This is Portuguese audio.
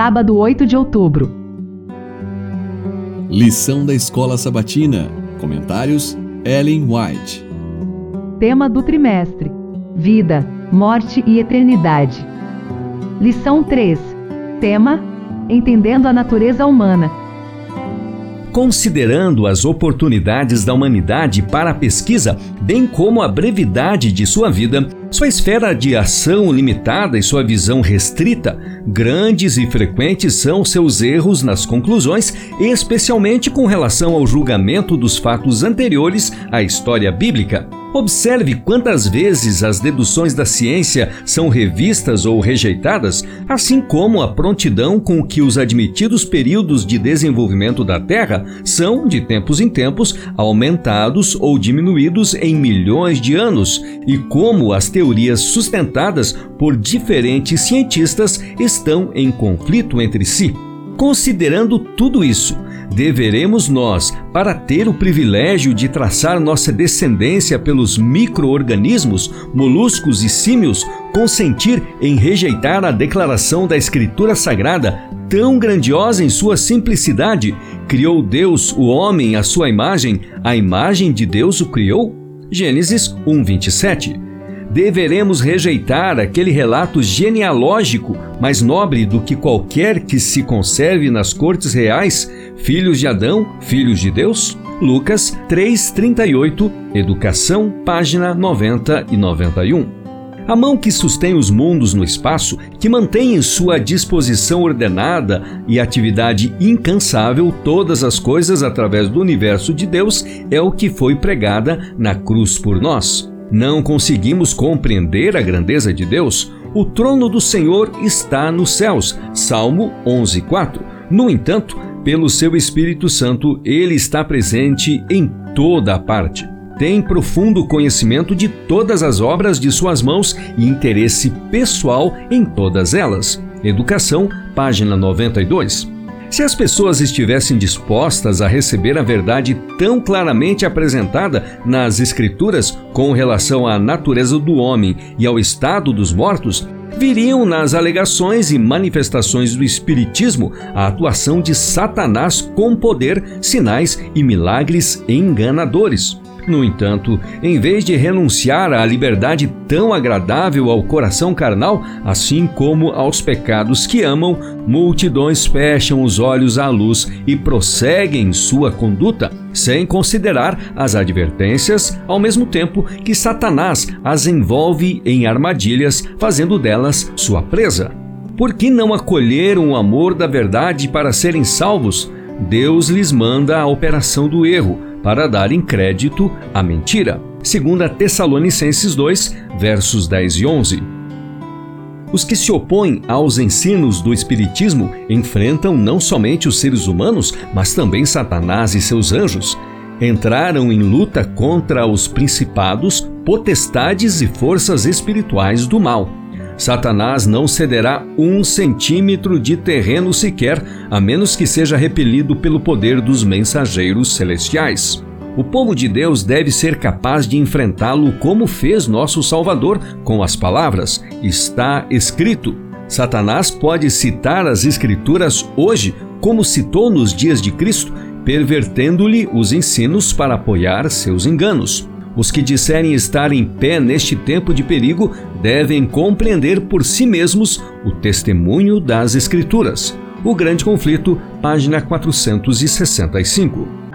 sábado 8 de outubro. Lição da Escola Sabatina. Comentários: Ellen White. Tema do trimestre: Vida, Morte e Eternidade. Lição 3. Tema: Entendendo a natureza humana. Considerando as oportunidades da humanidade para a pesquisa, bem como a brevidade de sua vida, sua esfera de ação limitada e sua visão restrita, grandes e frequentes são seus erros nas conclusões, especialmente com relação ao julgamento dos fatos anteriores à história bíblica. Observe quantas vezes as deduções da ciência são revistas ou rejeitadas, assim como a prontidão com que os admitidos períodos de desenvolvimento da Terra são, de tempos em tempos, aumentados ou diminuídos em milhões de anos, e como as teorias sustentadas por diferentes cientistas estão em conflito entre si. Considerando tudo isso, deveremos nós, para ter o privilégio de traçar nossa descendência pelos micro-organismos, moluscos e símios, consentir em rejeitar a declaração da Escritura Sagrada, tão grandiosa em sua simplicidade? Criou Deus o homem à sua imagem, a imagem de Deus o criou? Gênesis 1:27 deveremos rejeitar aquele relato genealógico mais nobre do que qualquer que se conserve nas cortes reais, filhos de Adão, filhos de Deus? Lucas 3:38, Educação, página 90 e 91. A mão que sustém os mundos no espaço, que mantém em sua disposição ordenada e atividade incansável todas as coisas através do universo de Deus, é o que foi pregada na cruz por nós. Não conseguimos compreender a grandeza de Deus? O trono do Senhor está nos céus. Salmo 11:4. No entanto, pelo seu Espírito Santo, ele está presente em toda a parte. Tem profundo conhecimento de todas as obras de suas mãos e interesse pessoal em todas elas. Educação, página 92. Se as pessoas estivessem dispostas a receber a verdade tão claramente apresentada nas Escrituras com relação à natureza do homem e ao estado dos mortos, viriam nas alegações e manifestações do Espiritismo a atuação de Satanás com poder, sinais e milagres enganadores. No entanto, em vez de renunciar à liberdade tão agradável ao coração carnal, assim como aos pecados que amam, multidões fecham os olhos à luz e prosseguem sua conduta, sem considerar as advertências, ao mesmo tempo que Satanás as envolve em armadilhas, fazendo delas sua presa. Por que não acolheram o amor da verdade para serem salvos? Deus lhes manda a operação do erro para darem crédito à mentira. Segundo Tessalonicenses 2, versos 10 e 11. Os que se opõem aos ensinos do Espiritismo enfrentam não somente os seres humanos, mas também Satanás e seus anjos. Entraram em luta contra os principados, potestades e forças espirituais do mal. Satanás não cederá um centímetro de terreno sequer, a menos que seja repelido pelo poder dos mensageiros celestiais. O povo de Deus deve ser capaz de enfrentá-lo como fez nosso Salvador, com as palavras: Está escrito. Satanás pode citar as Escrituras hoje, como citou nos dias de Cristo, pervertendo-lhe os ensinos para apoiar seus enganos. Os que disserem estar em pé neste tempo de perigo devem compreender por si mesmos o testemunho das Escrituras. O Grande Conflito, página 465.